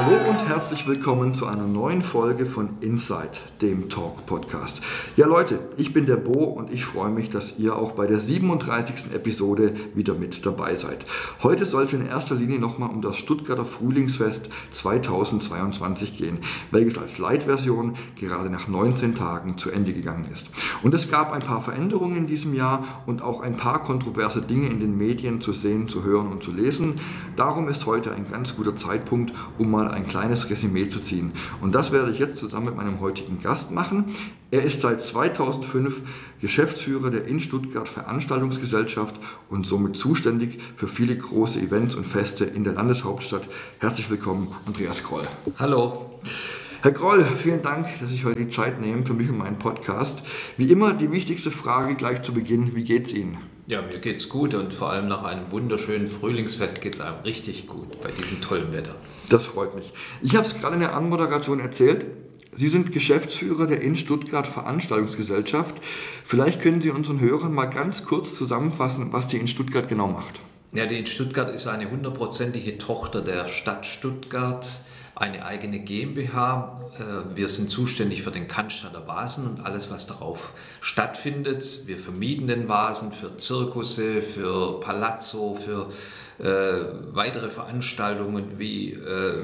Hallo und herzlich willkommen zu einer neuen Folge von Inside, dem Talk Podcast. Ja Leute, ich bin der Bo und ich freue mich, dass ihr auch bei der 37. Episode wieder mit dabei seid. Heute soll es in erster Linie nochmal um das Stuttgarter Frühlingsfest 2022 gehen, welches als Light-Version gerade nach 19 Tagen zu Ende gegangen ist. Und es gab ein paar Veränderungen in diesem Jahr und auch ein paar kontroverse Dinge in den Medien zu sehen, zu hören und zu lesen. Darum ist heute ein ganz guter Zeitpunkt, um mal ein kleines Resümee zu ziehen. Und das werde ich jetzt zusammen mit meinem heutigen Gast machen. Er ist seit 2005 Geschäftsführer der in Stuttgart Veranstaltungsgesellschaft und somit zuständig für viele große Events und Feste in der Landeshauptstadt. Herzlich willkommen, Andreas Kroll. Hallo. Herr Kroll, vielen Dank, dass ich heute die Zeit nehme für mich und meinen Podcast. Wie immer die wichtigste Frage gleich zu Beginn, wie geht es Ihnen? Ja, mir geht's gut und vor allem nach einem wunderschönen Frühlingsfest geht es einem richtig gut bei diesem tollen Wetter. Das freut mich. Ich habe es gerade in der Anmoderation erzählt. Sie sind Geschäftsführer der in Stuttgart Veranstaltungsgesellschaft. Vielleicht können Sie unseren Hörern mal ganz kurz zusammenfassen, was die in Stuttgart genau macht. Ja, die in Stuttgart ist eine hundertprozentige Tochter der Stadt Stuttgart eine eigene GmbH. Äh, wir sind zuständig für den Cannstatter Vasen und alles, was darauf stattfindet. Wir vermieten den Vasen für Zirkusse, für Palazzo, für äh, weitere Veranstaltungen wie äh,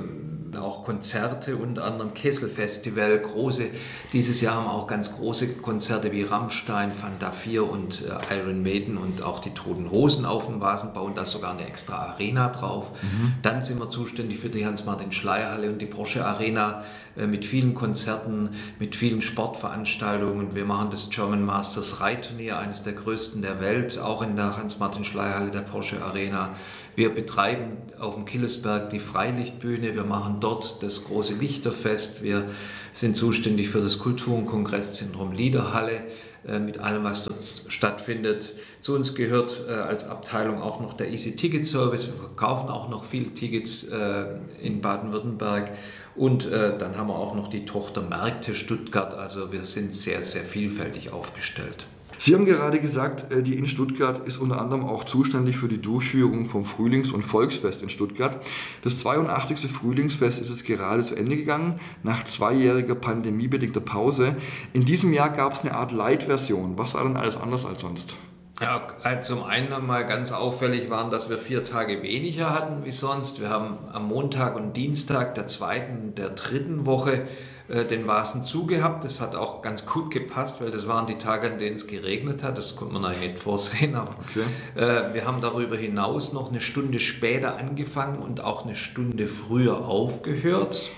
auch Konzerte, unter anderem Kesselfestival, große. Dieses Jahr haben auch ganz große Konzerte wie Rammstein, Fanta 4 und äh, Iron Maiden und auch die Toten Hosen auf dem Vasen bauen da sogar eine extra Arena drauf. Mhm. Dann sind wir zuständig für die Hans-Martin-Schleierhalle und die Porsche Arena äh, mit vielen Konzerten, mit vielen Sportveranstaltungen. Wir machen das German Masters Reitturnier, eines der größten der Welt, auch in der Hans-Martin-Schleierhalle der Porsche Arena. Wir betreiben auf dem Killesberg die Freilichtbühne, wir machen dort das große Lichterfest, wir sind zuständig für das Kultur- und Kongresszentrum Liederhalle äh, mit allem, was dort stattfindet. Zu uns gehört äh, als Abteilung auch noch der Easy Ticket Service. Wir verkaufen auch noch viele Tickets äh, in Baden-Württemberg. Und dann haben wir auch noch die Tochter Märkte Stuttgart. Also wir sind sehr, sehr vielfältig aufgestellt. Sie haben gerade gesagt, äh, die in Stuttgart ist unter anderem auch zuständig für die Durchführung vom Frühlings- und Volksfest in Stuttgart. Das 82. Frühlingsfest ist es gerade zu Ende gegangen, nach zweijähriger pandemiebedingter Pause. In diesem Jahr gab es eine Art Light-Version. Was war denn alles anders als sonst? Ja, äh, zum einen mal ganz auffällig waren, dass wir vier Tage weniger hatten wie sonst. Wir haben am Montag und Dienstag der zweiten, der dritten Woche äh, den Vasen zugehabt. Das hat auch ganz gut gepasst, weil das waren die Tage, an denen es geregnet hat. Das konnte man eigentlich nicht vorsehen. Aber okay. äh, wir haben darüber hinaus noch eine Stunde später angefangen und auch eine Stunde früher aufgehört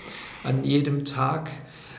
an jedem Tag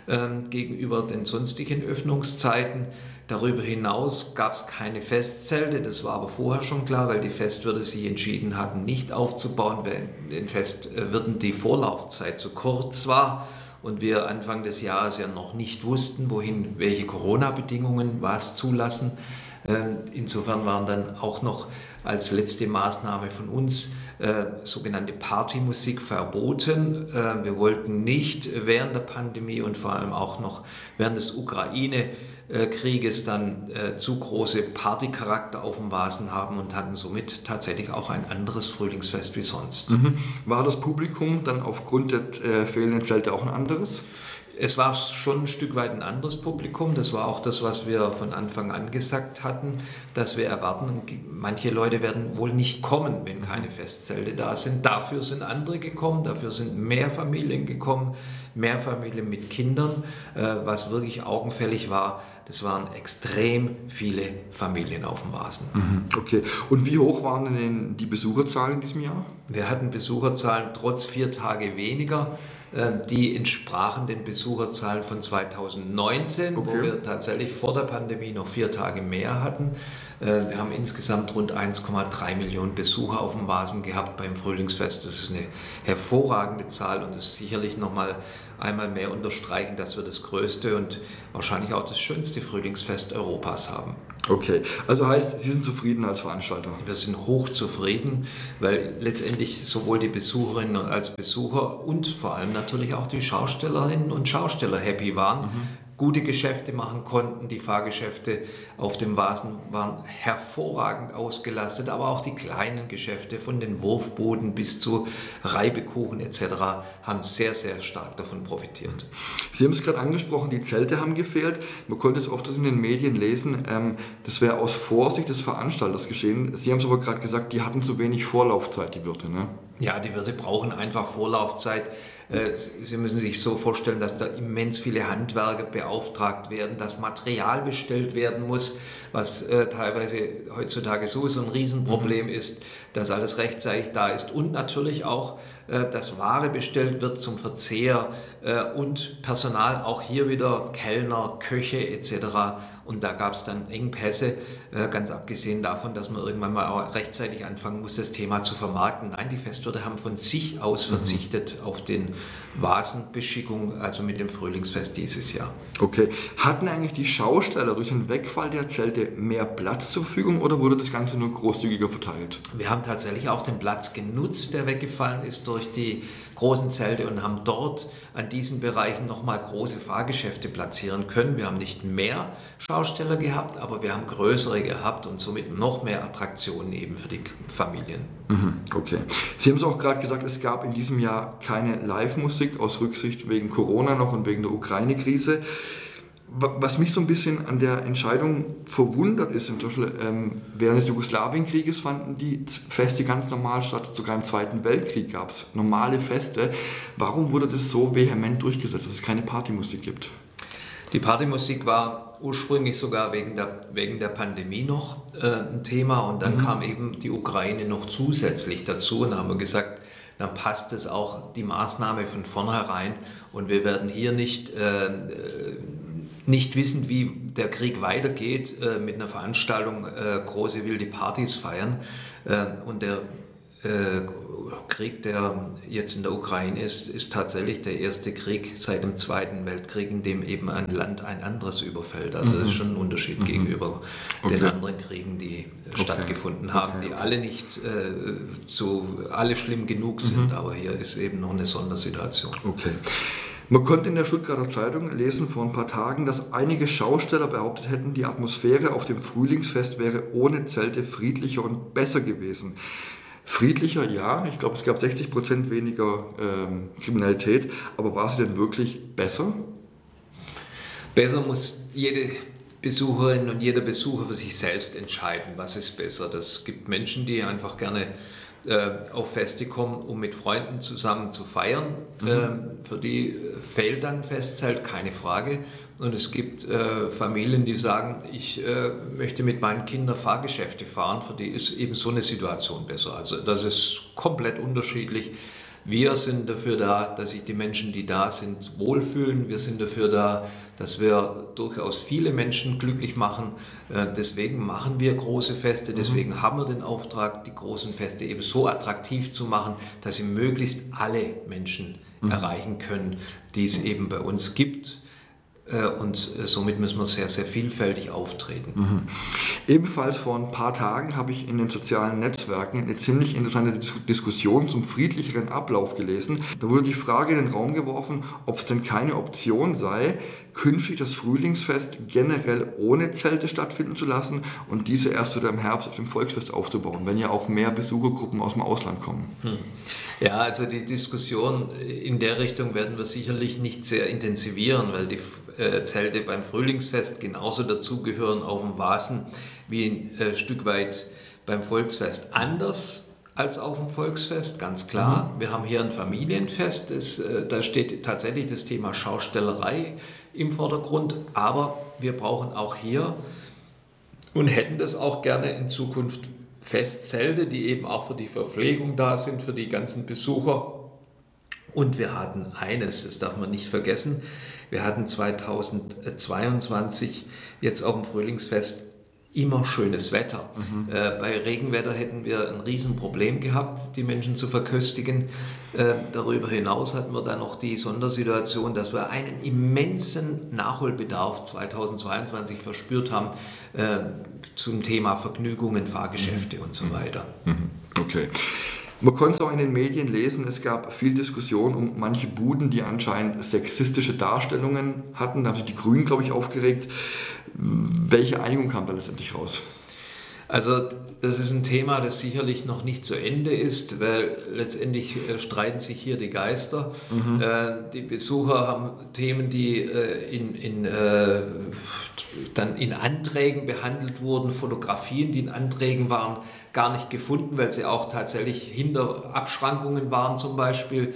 äh, gegenüber den sonstigen Öffnungszeiten. Darüber hinaus gab es keine Festzelte, das war aber vorher schon klar, weil die Festwirte sich entschieden hatten, nicht aufzubauen, weil den Festwirten die Vorlaufzeit zu kurz war und wir Anfang des Jahres ja noch nicht wussten, wohin welche Corona-Bedingungen was zulassen. Ähm, insofern waren dann auch noch als letzte Maßnahme von uns äh, sogenannte Partymusik verboten. Äh, wir wollten nicht während der Pandemie und vor allem auch noch während des Ukraine Krieges dann äh, zu große Partycharakter auf dem Vasen haben und hatten somit tatsächlich auch ein anderes Frühlingsfest wie sonst. Mhm. War das Publikum dann aufgrund der äh, fehlenden Zelte auch ein anderes? Es war schon ein Stück weit ein anderes Publikum. Das war auch das, was wir von Anfang an gesagt hatten, dass wir erwarten, manche Leute werden wohl nicht kommen, wenn keine Festzelte da sind. Dafür sind andere gekommen, dafür sind mehr Familien gekommen, mehr Familien mit Kindern. Äh, was wirklich augenfällig war, das waren extrem viele Familien auf dem Vasen. Mhm, okay. Und wie hoch waren denn die Besucherzahlen in diesem Jahr? Wir hatten Besucherzahlen trotz vier Tage weniger. Äh, die entsprachen den Besucherzahlen von 2019, okay. wo wir tatsächlich vor der Pandemie noch vier Tage mehr hatten. Äh, wir haben insgesamt rund 1,3 Millionen Besucher auf dem Vasen gehabt beim Frühlingsfest. Das ist eine hervorragende Zahl und ist sicherlich nochmal einmal mehr unterstreichen, dass wir das größte und wahrscheinlich auch das schönste Frühlingsfest Europas haben. Okay, also heißt, Sie sind zufrieden als Veranstalter? Wir sind hoch zufrieden, weil letztendlich sowohl die Besucherinnen als Besucher und vor allem natürlich auch die Schaustellerinnen und Schausteller happy waren. Mhm gute Geschäfte machen konnten. Die Fahrgeschäfte auf dem Vasen waren hervorragend ausgelastet, aber auch die kleinen Geschäfte von den Wurfboden bis zu Reibekuchen etc. haben sehr, sehr stark davon profitiert. Sie haben es gerade angesprochen, die Zelte haben gefehlt. Man konnte jetzt oft in den Medien lesen, ähm, das wäre aus Vorsicht des Veranstalters geschehen. Sie haben es aber gerade gesagt, die hatten zu wenig Vorlaufzeit, die Wirte. Ne? Ja, die Wirte brauchen einfach Vorlaufzeit. Äh, Sie müssen sich so vorstellen, dass da immens viele Handwerker beauftragt werden, dass Material bestellt werden muss, was äh, teilweise heutzutage sowieso ein Riesenproblem mhm. ist, dass alles rechtzeitig da ist und natürlich auch, äh, dass Ware bestellt wird zum Verzehr und Personal, auch hier wieder Kellner, Köche etc. Und da gab es dann Engpässe, äh, ganz abgesehen davon, dass man irgendwann mal auch rechtzeitig anfangen muss, das Thema zu vermarkten. Nein, die Festwirte haben von sich aus mhm. verzichtet auf den Vasenbeschickung, also mit dem Frühlingsfest dieses Jahr. Okay. Hatten eigentlich die Schausteller durch den Wegfall der Zelte mehr Platz zur Verfügung oder wurde das Ganze nur großzügiger verteilt? Wir haben tatsächlich auch den Platz genutzt, der weggefallen ist durch die großen Zelte und haben dort an diesen Bereichen nochmal große Fahrgeschäfte platzieren können. Wir haben nicht mehr Schausteller gehabt, aber wir haben größere gehabt und somit noch mehr Attraktionen eben für die Familien. Mhm, okay. Sie haben es auch gerade gesagt, es gab in diesem Jahr keine Live-Musik aus Rücksicht wegen Corona noch und wegen der Ukraine-Krise. Was mich so ein bisschen an der Entscheidung verwundert ist, zum Beispiel ähm, während des Jugoslawienkrieges fanden die Feste ganz normal statt, sogar im Zweiten Weltkrieg gab es normale Feste. Warum wurde das so vehement durchgesetzt, dass es keine Partymusik gibt? Die Partymusik war ursprünglich sogar wegen der, wegen der Pandemie noch äh, ein Thema und dann mhm. kam eben die Ukraine noch zusätzlich dazu und haben wir gesagt, dann passt es auch die Maßnahme von vornherein und wir werden hier nicht äh, nicht wissend, wie der Krieg weitergeht, äh, mit einer Veranstaltung äh, große wilde Partys feiern. Äh, und der äh, Krieg, der jetzt in der Ukraine ist, ist tatsächlich der erste Krieg seit dem Zweiten Weltkrieg, in dem eben ein Land ein anderes überfällt. Also mhm. das ist schon ein Unterschied mhm. gegenüber okay. den anderen Kriegen, die okay. stattgefunden haben, okay. die alle nicht äh, so alle schlimm genug sind, mhm. aber hier ist eben noch eine Sondersituation. Okay. Man konnte in der Stuttgarter Zeitung lesen vor ein paar Tagen, dass einige Schausteller behauptet hätten, die Atmosphäre auf dem Frühlingsfest wäre ohne Zelte friedlicher und besser gewesen. Friedlicher, ja, ich glaube, es gab 60 Prozent weniger ähm, Kriminalität, aber war sie denn wirklich besser? Besser muss jede Besucherin und jeder Besucher für sich selbst entscheiden, was ist besser. Das gibt Menschen, die einfach gerne äh, auf Feste kommen, um mit Freunden zusammen zu feiern. Mhm. Ähm, für die fehlt dann Festzelt, keine Frage. Und es gibt äh, Familien, die sagen, ich äh, möchte mit meinen Kindern Fahrgeschäfte fahren. Für die ist eben so eine Situation besser. Also das ist komplett unterschiedlich. Wir sind dafür da, dass sich die Menschen, die da sind, wohlfühlen. Wir sind dafür da, dass wir durchaus viele Menschen glücklich machen. Äh, deswegen machen wir große Feste, deswegen mhm. haben wir den Auftrag, die großen Feste eben so attraktiv zu machen, dass sie möglichst alle Menschen mhm. erreichen können, die es eben bei uns gibt. Äh, und äh, somit müssen wir sehr, sehr vielfältig auftreten. Mhm. Ebenfalls vor ein paar Tagen habe ich in den sozialen Netzwerken eine ziemlich interessante Diskussion zum friedlicheren Ablauf gelesen. Da wurde die Frage in den Raum geworfen, ob es denn keine Option sei, künftig das Frühlingsfest generell ohne Zelte stattfinden zu lassen und diese erst wieder im Herbst auf dem Volksfest aufzubauen, wenn ja auch mehr Besuchergruppen aus dem Ausland kommen. Hm. Ja, also die Diskussion in der Richtung werden wir sicherlich nicht sehr intensivieren, weil die Zelte beim Frühlingsfest genauso dazugehören auf dem Vasen wie ein äh, Stück weit beim Volksfest. Anders als auf dem Volksfest, ganz klar. Mhm. Wir haben hier ein Familienfest, das, äh, da steht tatsächlich das Thema Schaustellerei im Vordergrund, aber wir brauchen auch hier und hätten das auch gerne in Zukunft Festzelte, die eben auch für die Verpflegung da sind, für die ganzen Besucher. Und wir hatten eines, das darf man nicht vergessen, wir hatten 2022 jetzt auf dem Frühlingsfest immer schönes Wetter. Mhm. Äh, bei Regenwetter hätten wir ein Riesenproblem gehabt, die Menschen zu verköstigen. Äh, darüber hinaus hatten wir dann noch die Sondersituation, dass wir einen immensen Nachholbedarf 2022 verspürt haben äh, zum Thema Vergnügungen, Fahrgeschäfte mhm. und so weiter. Mhm. Okay. Man konnte es auch in den Medien lesen, es gab viel Diskussion um manche Buden, die anscheinend sexistische Darstellungen hatten. Da haben sich die Grünen, glaube ich, aufgeregt. Welche Einigung kam da letztendlich raus? Also das ist ein Thema, das sicherlich noch nicht zu Ende ist, weil letztendlich äh, streiten sich hier die Geister. Mhm. Äh, die Besucher haben Themen, die äh, in, in, dann in Anträgen behandelt wurden, Fotografien, die in Anträgen waren, gar nicht gefunden, weil sie auch tatsächlich hinter Abschrankungen waren zum Beispiel.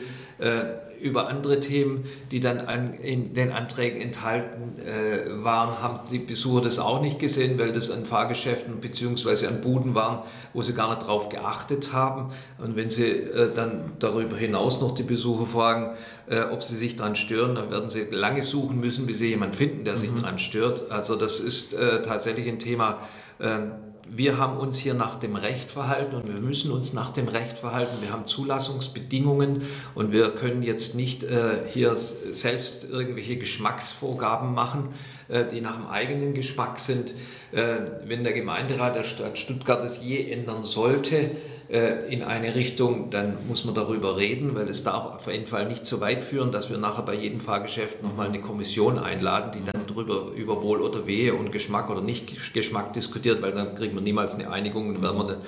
Über andere Themen, die dann an, in den Anträgen enthalten äh, waren, haben die Besucher das auch nicht gesehen, weil das an Fahrgeschäften bzw. an Buden waren, wo sie gar nicht drauf geachtet haben. Und wenn sie äh, dann darüber hinaus noch die Besucher fragen, äh, ob sie sich daran stören, dann werden sie lange suchen müssen, bis sie jemanden finden, der mhm. sich daran stört. Also das ist äh, tatsächlich ein Thema, ähm, wir haben uns hier nach dem Recht verhalten und wir müssen uns nach dem Recht verhalten. Wir haben Zulassungsbedingungen und wir können jetzt nicht äh, hier selbst irgendwelche Geschmacksvorgaben machen, äh, die nach dem eigenen Geschmack sind. Äh, wenn der Gemeinderat der Stadt Stuttgart es je ändern sollte, in eine Richtung, dann muss man darüber reden, weil es darf auf jeden Fall nicht so weit führen, dass wir nachher bei jedem Fahrgeschäft nochmal eine Kommission einladen, die dann darüber über Wohl oder Wehe und Geschmack oder nicht Geschmack diskutiert, weil dann kriegen wir niemals eine Einigung, dann werden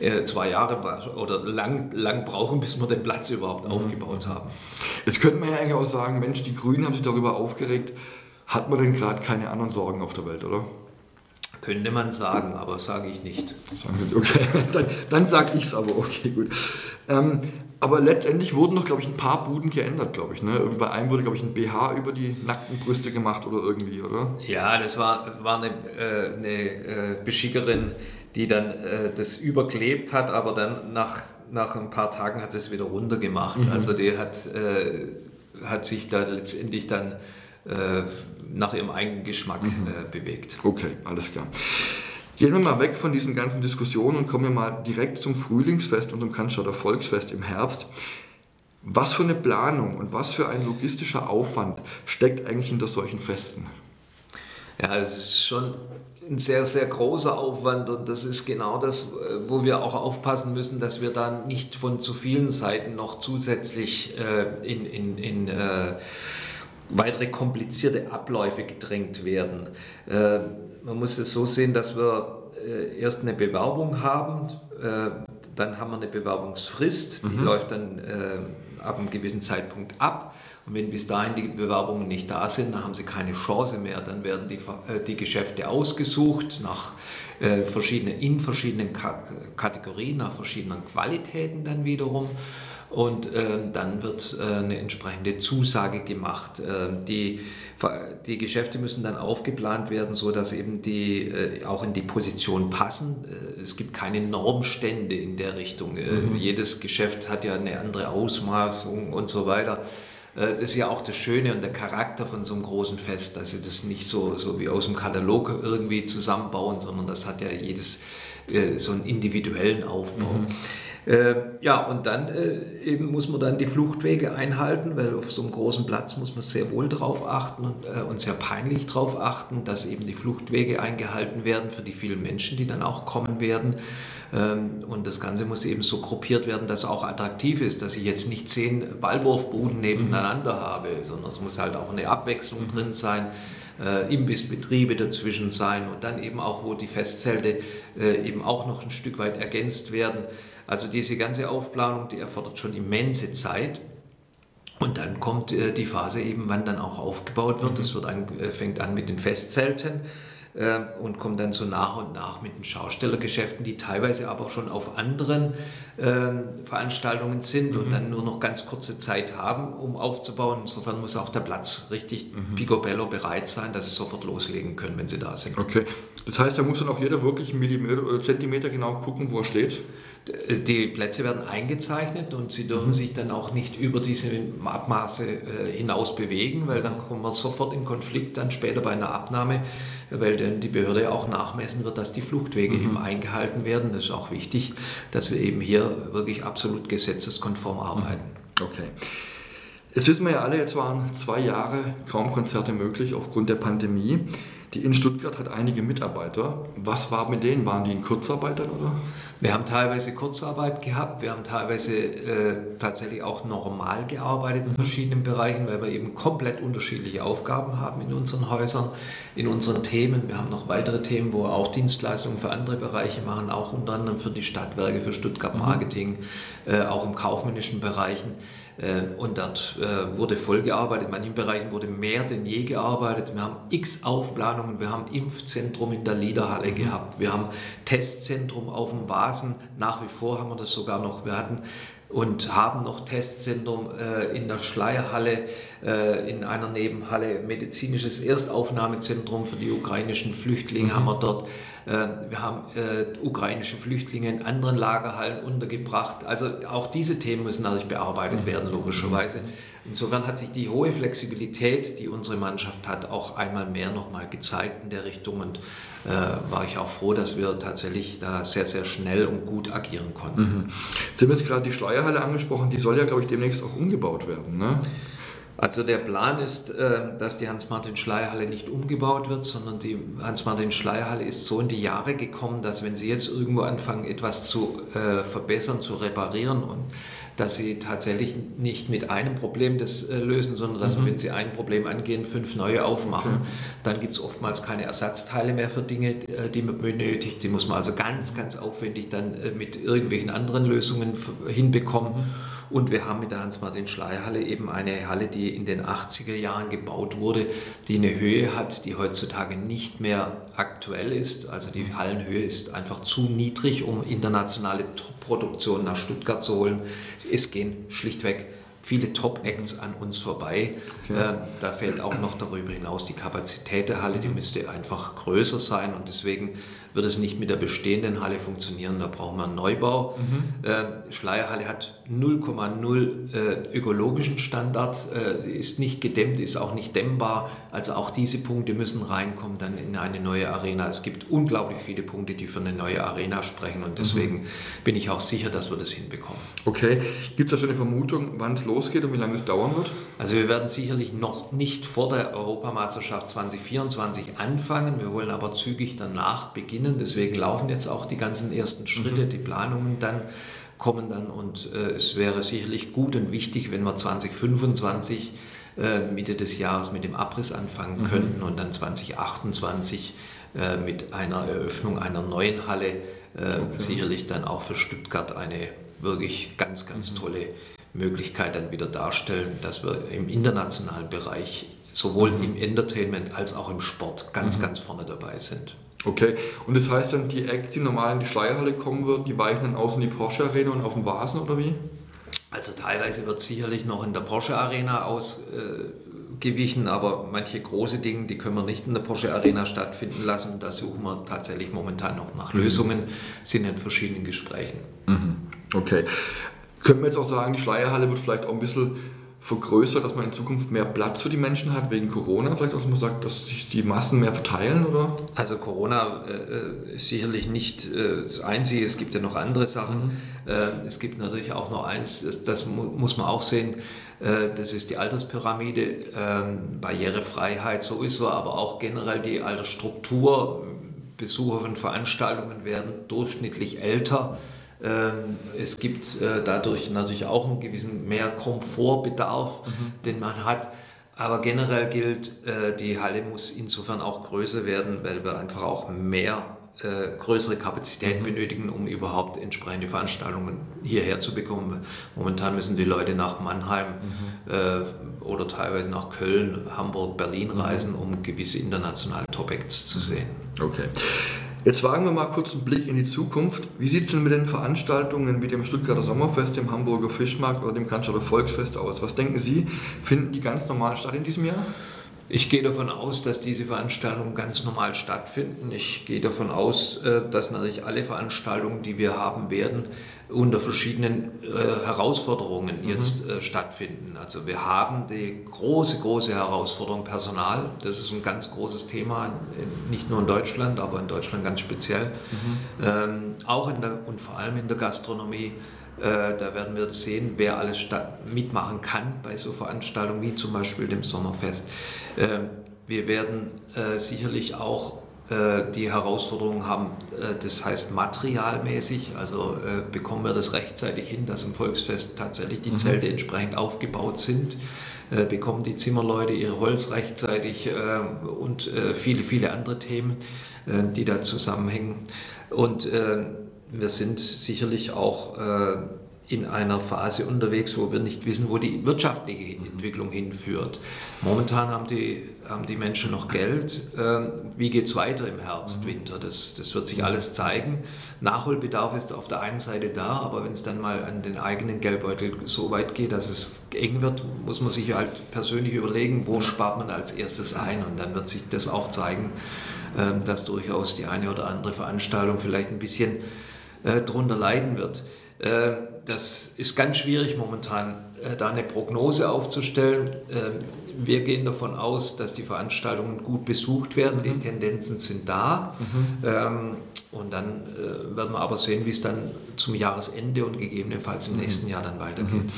wir äh, zwei Jahre oder lang, lang brauchen, bis wir den Platz überhaupt mhm. aufgebaut haben. Jetzt könnte man ja eigentlich auch sagen, Mensch, die Grünen haben sich darüber aufgeregt, hat man denn gerade keine anderen Sorgen auf der Welt, oder? Könnte man sagen, aber sage ich nicht. Okay, dann, dann sage ich es aber, okay, gut. Ähm, aber letztendlich wurden noch, glaube ich, ein paar Buden geändert, glaube ich. Ne? Bei einem wurde, glaube ich, ein BH über die nackten Brüste gemacht oder irgendwie, oder? Ja, das war, war eine, äh, eine äh, Beschickerin, die dann äh, das überklebt hat, aber dann nach, nach ein paar Tagen hat sie es wieder runtergemacht. Mhm. Also die hat, äh, hat sich da letztendlich dann äh, nach ihrem eigenen Geschmack mhm. Äh, bewegt. Okay, alles klar. Gehen wir mal weg von diesen ganzen Diskussionen und kommen wir mal direkt zum Frühlingsfest und zum Cannstatter Volksfest im Herbst. Was für eine Planung und was für ein logistischer Aufwand steckt eigentlich hinter solchen Festen? Ja, es ist schon ein sehr, sehr großer Aufwand und das ist genau das, äh, wo wir auch aufpassen müssen, dass wir da nicht von zu vielen Seiten noch zusätzlich äh, in, in, in äh, weitere komplizierte Abläufe gedrängt werden. Äh, man muss es so sehen, dass wir äh, erst eine Bewerbung haben, äh, dann haben wir eine Bewerbungsfrist, die mhm. läuft dann ab einem gewissen Zeitpunkt ab. Und wenn bis dahin die Bewerbungen nicht da sind, dann haben sie keine Chance mehr. Dann werden die, die Geschäfte ausgesucht nach äh, verschiedene, in verschiedenen Ka Kategorien, nach verschiedenen Qualitäten dann wiederum und äh, dann wird äh, eine entsprechende Zusage gemacht. Äh, die, die Geschäfte müssen dann aufgeplant werden, so dass eben die äh, auch in die Position passen. Äh, es gibt keine Normstände in der Richtung. Äh, mhm. Jedes Geschäft hat ja eine andere Ausmaßung und so weiter. Das ist ja auch das Schöne und der Charakter von so einem großen Fest, dass sie das nicht so, so wie aus dem Katalog irgendwie zusammenbauen, sondern das hat ja jedes so einen individuellen Aufbau. Mhm. Äh, ja, und dann äh, eben muss man dann die Fluchtwege einhalten, weil auf so einem großen Platz muss man sehr wohl darauf achten und, äh, und sehr peinlich darauf achten, dass eben die Fluchtwege eingehalten werden für die vielen Menschen, die dann auch kommen werden. Ähm, und das Ganze muss eben so gruppiert werden, dass es auch attraktiv ist, dass ich jetzt nicht zehn Ballwurfbuden nebeneinander habe, sondern es muss halt auch eine Abwechslung mhm. drin sein. Äh, Imbissbetriebe dazwischen sein und dann eben auch, wo die Festzelte äh, eben auch noch ein Stück weit ergänzt werden. Also diese ganze Aufplanung, die erfordert schon immense Zeit. Und dann kommt äh, die Phase eben, wann dann auch aufgebaut wird. Das wird an, äh, fängt an mit den Festzelten äh, und kommt dann so nach und nach mit den Schaustellergeschäften, die teilweise aber schon auf anderen äh, Veranstaltungen sind mhm. und dann nur noch ganz kurze Zeit haben, um aufzubauen. Insofern muss auch der Platz richtig mhm. picobello bereit sein, dass sie sofort loslegen können, wenn sie da sind. Okay, das heißt, da muss dann auch jeder wirklich Millimeter oder Zentimeter genau gucken, wo er steht? Die Plätze werden eingezeichnet und sie dürfen mhm. sich dann auch nicht über diese Abmaße äh, hinaus bewegen, weil dann kommen wir sofort in Konflikt dann später bei einer Abnahme weil dann die Behörde ja auch nachmessen wird, dass die Fluchtwege mhm. eben eingehalten werden. Das ist auch wichtig, dass wir eben hier wirklich absolut gesetzeskonform arbeiten. Okay. Jetzt wissen wir ja alle, jetzt waren zwei Jahre kaum Konzerte möglich aufgrund der Pandemie. Die in Stuttgart hat einige Mitarbeiter. Was war mit denen? Waren die in Kurzarbeitern oder? Wir haben teilweise Kurzarbeit gehabt, wir haben teilweise äh, tatsächlich auch normal gearbeitet in verschiedenen Bereichen, weil wir eben komplett unterschiedliche Aufgaben haben in unseren Häusern, in unseren Themen. Wir haben noch weitere Themen, wo wir auch Dienstleistungen für andere Bereiche machen, auch unter anderem für die Stadtwerke, für Stuttgart mhm. Marketing, äh, auch im kaufmännischen Bereichen. Äh, und dort äh, wurde voll gearbeitet. In manchen Bereichen wurde mehr denn je gearbeitet. Wir haben x Aufplanungen. Wir haben Impfzentrum in der Liederhalle mhm. gehabt. Wir haben Testzentrum auf dem Vasen. Nach wie vor haben wir das sogar noch. Wir hatten und haben noch Testzentrum äh, in der Schleierhalle, äh, in einer Nebenhalle, medizinisches Erstaufnahmezentrum für die ukrainischen Flüchtlinge mhm. haben wir dort. Äh, wir haben äh, ukrainische Flüchtlinge in anderen Lagerhallen untergebracht. Also auch diese Themen müssen natürlich bearbeitet mhm. werden, logischerweise. Insofern hat sich die hohe Flexibilität, die unsere Mannschaft hat, auch einmal mehr nochmal gezeigt in der Richtung und äh, war ich auch froh, dass wir tatsächlich da sehr, sehr schnell und gut agieren konnten. Mhm. Sie haben jetzt gerade die Schleierhalle angesprochen, die soll ja, glaube ich, demnächst auch umgebaut werden. Ne? Also der Plan ist, äh, dass die Hans-Martin-Schleierhalle nicht umgebaut wird, sondern die Hans-Martin-Schleierhalle ist so in die Jahre gekommen, dass wenn Sie jetzt irgendwo anfangen, etwas zu äh, verbessern, zu reparieren und dass Sie tatsächlich nicht mit einem Problem das äh, lösen, sondern dass, mhm. wenn Sie ein Problem angehen, fünf neue aufmachen, okay. dann gibt es oftmals keine Ersatzteile mehr für Dinge, die man benötigt. Die muss man also ganz, ganz aufwendig dann mit irgendwelchen anderen Lösungen hinbekommen. Mhm. Und wir haben mit der Hans-Martin-Schley-Halle eben eine Halle, die in den 80er Jahren gebaut wurde, die eine Höhe hat, die heutzutage nicht mehr aktuell ist. Also die Hallenhöhe ist einfach zu niedrig, um internationale Produktionen nach Stuttgart zu holen. Es gehen schlichtweg viele Top-Acts an uns vorbei. Okay. Äh, da fällt auch noch darüber hinaus die Kapazität der Halle, die müsste einfach größer sein und deswegen wird es nicht mit der bestehenden Halle funktionieren, da brauchen wir einen Neubau. Mhm. Äh, Schleierhalle hat 0,0 äh, ökologischen Standard, äh, ist nicht gedämmt, ist auch nicht dämmbar. Also auch diese Punkte müssen reinkommen dann in eine neue Arena. Es gibt unglaublich viele Punkte, die für eine neue Arena sprechen und deswegen mhm. bin ich auch sicher, dass wir das hinbekommen. Okay, gibt es da schon eine Vermutung, wann es losgeht und wie lange es dauern wird? Also wir werden sicherlich noch nicht vor der Europameisterschaft 2024 anfangen, wir wollen aber zügig danach beginnen beginnen. Deswegen laufen jetzt auch die ganzen ersten Schritte, mhm. die Planungen dann kommen dann und äh, es wäre sicherlich gut und wichtig, wenn wir 2025 äh, Mitte des Jahres mit dem Abriss anfangen mhm. könnten und dann 2028 äh, mit einer Eröffnung einer neuen Halle äh, okay. sicherlich dann auch für Stuttgart eine wirklich ganz, ganz mhm. tolle Möglichkeit dann wieder darstellen, dass wir im internationalen Bereich sowohl mhm. im Entertainment als auch im Sport ganz, mhm. ganz vorne dabei sind. Okay, und das heißt dann, die Acts, die normal in die Schleierhalle kommen würden, die weichen dann aus in die Porsche Arena und auf den Vasen oder wie? Also teilweise wird sicherlich noch in der Porsche Arena ausgewichen, äh, aber manche große Dinge, die können wir nicht in der Porsche Arena stattfinden lassen. Da suchen wir tatsächlich momentan noch nach mhm. Lösungen, sind in verschiedenen Gesprächen. Mhm. Okay. Können wir jetzt auch sagen, die Schleierhalle wird vielleicht auch ein bisschen vergrößert, dass man in Zukunft mehr Platz für die Menschen hat wegen Corona? Vielleicht, dass man sagt, dass sich die Massen mehr verteilen, oder? Also Corona äh, ist sicherlich nicht äh, das Einzige, es gibt ja noch andere Sachen. Mhm. Äh, es gibt natürlich auch noch eins, das, das muss man auch sehen, äh, das ist die Alterspyramide, ähm, Barrierefreiheit sowieso, aber auch generell die Altersstruktur. Besucher von Veranstaltungen werden durchschnittlich älter. Ähm, es gibt äh, dadurch natürlich auch einen gewissen mehr Komfortbedarf, mhm. den man hat. Aber generell gilt, äh, die Halle muss insofern auch größer werden, weil wir einfach auch mehr äh, größere Kapazitäten mhm. benötigen, um überhaupt entsprechende Veranstaltungen hierher zu bekommen. Momentan müssen die Leute nach Mannheim mhm. äh, oder teilweise nach Köln, Hamburg, Berlin mhm. reisen, um gewisse internationale Top-Acts zu sehen. Okay. Jetzt wagen wir mal kurz einen Blick in die Zukunft. Wie sieht es denn mit den Veranstaltungen wie dem Stuttgarter Sommerfest, dem Hamburger Fischmarkt oder dem Cannstatter Volksfest aus? Was denken Sie, finden die ganz normal statt in diesem Jahr? Ich gehe davon aus, dass diese Veranstaltungen ganz normal stattfinden. Ich gehe davon aus, äh, dass natürlich alle Veranstaltungen, die wir haben werden, unter verschiedenen äh, Herausforderungen mhm. jetzt äh, stattfinden. Also wir haben die große, große Herausforderung Personal. Das ist ein ganz großes Thema, nicht nur in Deutschland, aber in Deutschland ganz speziell. Mhm. Ähm, auch in der, und vor allem in der Gastronomie. Äh, da werden wir sehen, wer alles mitmachen kann bei so Veranstaltungen wie zum Beispiel dem Sommerfest. Äh, wir werden äh, sicherlich auch die Herausforderungen haben, das heißt materialmäßig, also bekommen wir das rechtzeitig hin, dass im Volksfest tatsächlich die mhm. Zelte entsprechend aufgebaut sind, bekommen die Zimmerleute ihre Holz rechtzeitig und viele, viele andere Themen, die da zusammenhängen. Und wir sind sicherlich auch äh, in einer Phase unterwegs, wo wir nicht wissen, wo die wirtschaftliche Entwicklung hinführt. Momentan haben die, haben die Menschen noch Geld. Ähm, wie geht es weiter im Herbst, mhm. Winter? Das, das wird sich alles zeigen. Nachholbedarf ist auf der einen Seite da, aber wenn es dann mal an den eigenen Geldbeutel so weit geht, dass es eng wird, muss man sich halt persönlich überlegen, wo spart man als erstes ein. Und dann wird sich das auch zeigen, ähm, dass durchaus die eine oder andere Veranstaltung vielleicht ein bisschen äh, darunter leiden wird. Äh, das ist ganz schwierig momentan, äh, da eine Prognose aufzustellen. Äh, wir gehen davon aus, dass die Veranstaltungen gut besucht werden. Mhm. Die Tendenzen sind da. Mhm. Ähm, und dann äh, werden wir aber sehen, wie es dann zum Jahresende und gegebenenfalls im mhm. nächsten Jahr dann weitergeht. Mhm.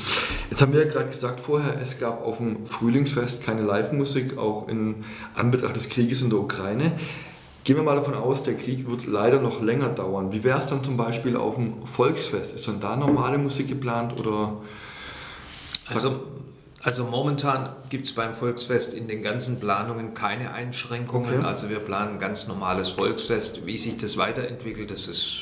Jetzt haben wir ja gerade gesagt vorher, es gab auf dem Frühlingsfest keine Live-Musik, auch in Anbetracht des Krieges in der Ukraine. Gehen wir mal davon aus, der Krieg wird leider noch länger dauern. Wie wäre es dann zum Beispiel auf dem Volksfest? Ist dann da normale Musik geplant oder? Also, also momentan gibt es beim Volksfest in den ganzen Planungen keine Einschränkungen. Okay. Also wir planen ein ganz normales Volksfest. Wie sich das weiterentwickelt, das ist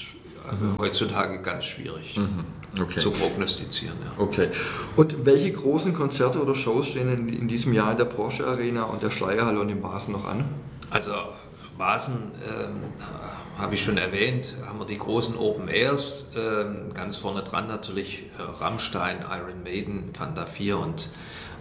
mhm. heutzutage ganz schwierig mhm. okay. zu prognostizieren. Ja. Okay. Und welche großen Konzerte oder Shows stehen in, in diesem Jahr in der Porsche Arena und der Schleierhalle und im Basen noch an? Also Vasen ähm, habe ich schon erwähnt, haben wir die großen Open Airs, ähm, ganz vorne dran natürlich äh, Rammstein, Iron Maiden, Fanta 4 und,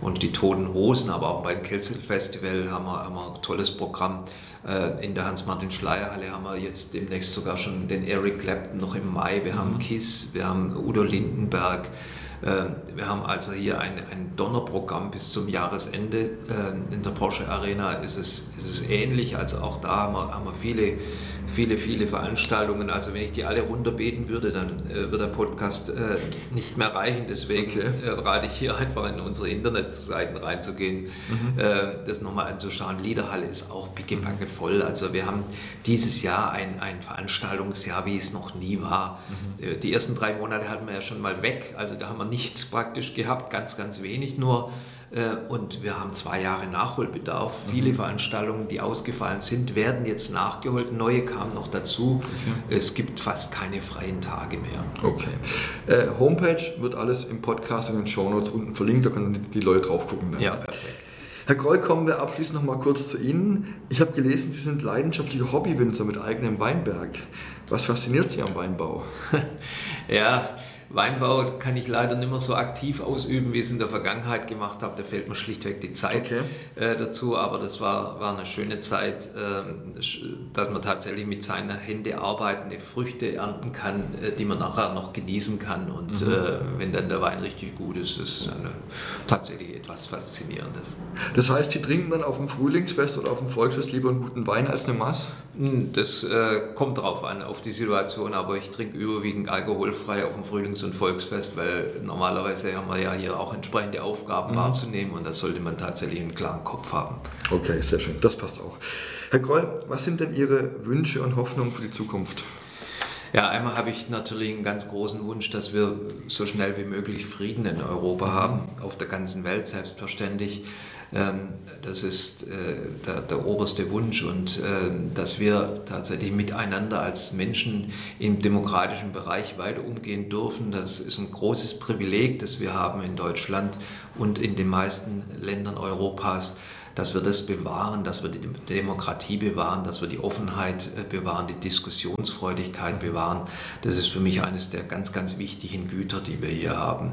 und die Toten Hosen, aber auch beim Kelsel Festival haben wir, haben wir ein tolles Programm. Äh, in der Hans-Martin-Schleier-Halle haben wir jetzt demnächst sogar schon den Eric Clapton noch im Mai, wir haben mhm. Kiss, wir haben Udo Lindenberg, ähm, wir haben also hier ein, ein Donnerprogramm bis zum Jahresende. Ähm, in der Porsche Arena ist es, ist es ähnlich. Also auch da haben wir, haben wir viele viele, viele Veranstaltungen. Also wenn ich die alle runterbeten würde, dann äh, wird der Podcast äh, nicht mehr reichen. Deswegen okay. äh, rate ich hier einfach in unsere Internetseiten reinzugehen, mhm. Äh, das nochmal anzuschauen. Liederhalle ist auch pickepacke voll. Also wir haben dieses Jahr ein, ein Veranstaltungsjahr, wie es noch nie war. Mhm. Äh, die ersten drei Monate hatten wir ja schon mal weg. Also da haben wir nichts praktisch gehabt, ganz, ganz wenig nur. Äh, und wir haben zwei Jahre Nachholbedarf. Mhm. Viele Veranstaltungen, die ausgefallen sind, werden jetzt nachgeholt. Neue kamen noch dazu. Okay. Es gibt fast keine freien Tage mehr. Okay. Äh, Homepage wird alles im Podcast und in den Shownotes unten verlinkt. Da können die Leute drauf gucken. Dann. Ja, perfekt. Herr Kroll, kommen wir abschließend noch mal kurz zu Ihnen. Ich habe gelesen, Sie sind leidenschaftliche Hobbywinzer mit eigenem Weinberg. Was fasziniert Sie am Weinbau? ja, Weinbau kann ich leider nicht mehr so aktiv ausüben, wie ich es in der Vergangenheit gemacht habe. Da fehlt mir schlichtweg die Zeit okay. äh, dazu. Aber das war, war eine schöne Zeit, äh, dass man tatsächlich mit seinen Händen arbeitende Früchte ernten kann, äh, die man nachher noch genießen kann. Und mhm. Äh, wenn dann der Wein richtig gut ist, ist es tatsächlich etwas Faszinierendes. Das heißt, Sie trinken dann auf dem Frühlingsfest oder auf dem Volksfest lieber einen guten Wein als eine Maß? Hm, das kommt drauf an, auf die Situation. Aber ich trinke überwiegend alkoholfrei auf dem Frühlingsfest Frühlings- und Volksfest, weil normalerweise haben wir ja hier auch entsprechende Aufgaben mhm. wahrzunehmen und da sollte man tatsächlich einen klaren Kopf haben. Okay, sehr schön, das passt auch. Herr Groll, was sind denn Ihre Wünsche und Hoffnungen für die Zukunft? Ja, einmal habe ich natürlich einen ganz großen Wunsch, dass wir so schnell wie möglich Frieden in Europa haben, auf der ganzen Welt selbstverständlich. Ähm, das ist äh, der, der, oberste Wunsch und ähm, dass wir tatsächlich miteinander als Menschen im demokratischen Bereich weiter umgehen dürfen. Das ist ein großes Privileg, das wir haben in Deutschland und in den meisten Ländern Europas dass wir das bewahren, dass wir die Demokratie bewahren, dass wir die Offenheit äh, bewahren, die Diskussionsfreudigkeit bewahren. Das ist für mich eines der ganz, ganz wichtigen Güter, die wir hier haben.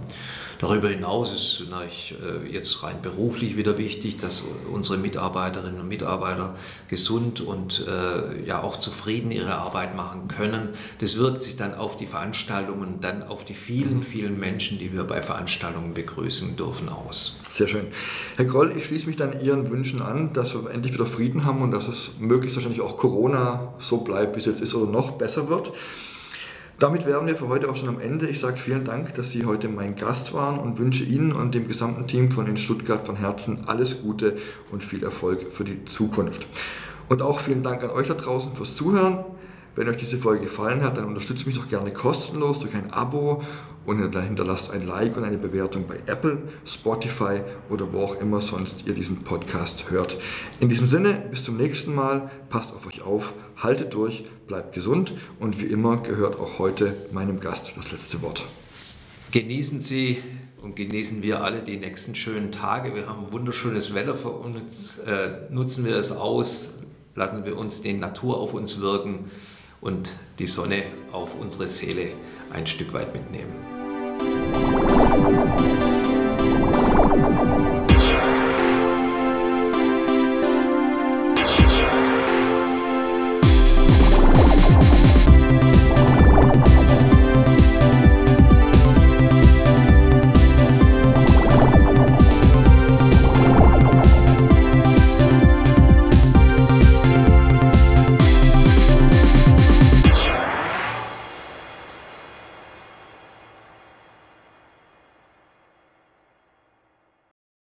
Darüber hinaus ist na, ich, äh, jetzt rein beruflich wieder wichtig, dass unsere Mitarbeiterinnen und Mitarbeiter gesund und äh, ja auch zufrieden ihre Arbeit machen können. Das wirkt sich dann auf die Veranstaltungen, dann auf die vielen, vielen Menschen, die wir bei Veranstaltungen begrüßen dürfen, aus. Sehr schön. Herr Groll, ich schließe mich dann Ihren Wünschen an, dass wir endlich wieder Frieden haben und dass es möglichst wahrscheinlich auch Corona so bleibt, wie es jetzt ist oder noch besser wird. Damit wären wir für heute auch schon am Ende. Ich sage vielen Dank, dass Sie heute mein Gast waren und wünsche Ihnen und dem gesamten Team von in Stuttgart von Herzen alles Gute und viel Erfolg für die Zukunft. Und auch vielen Dank an euch da draußen fürs Zuhören. Wenn euch diese Folge gefallen hat, dann unterstützt mich doch gerne kostenlos durch ein Abo und hinterlasst ein Like und eine Bewertung bei Apple, Spotify oder wo auch immer sonst ihr diesen Podcast hört. In diesem Sinne, bis zum nächsten Mal, passt auf euch auf, haltet durch, bleibt gesund und wie immer gehört auch heute meinem Gast das letzte Wort. Genießen Sie und genießen wir alle die nächsten schönen Tage. Wir haben wunderschönes Wetter vor uns. Äh, nutzen wir es aus, lassen wir uns die Natur auf uns wirken und die Sonne auf unsere Seele ein Stück weit mitnehmen.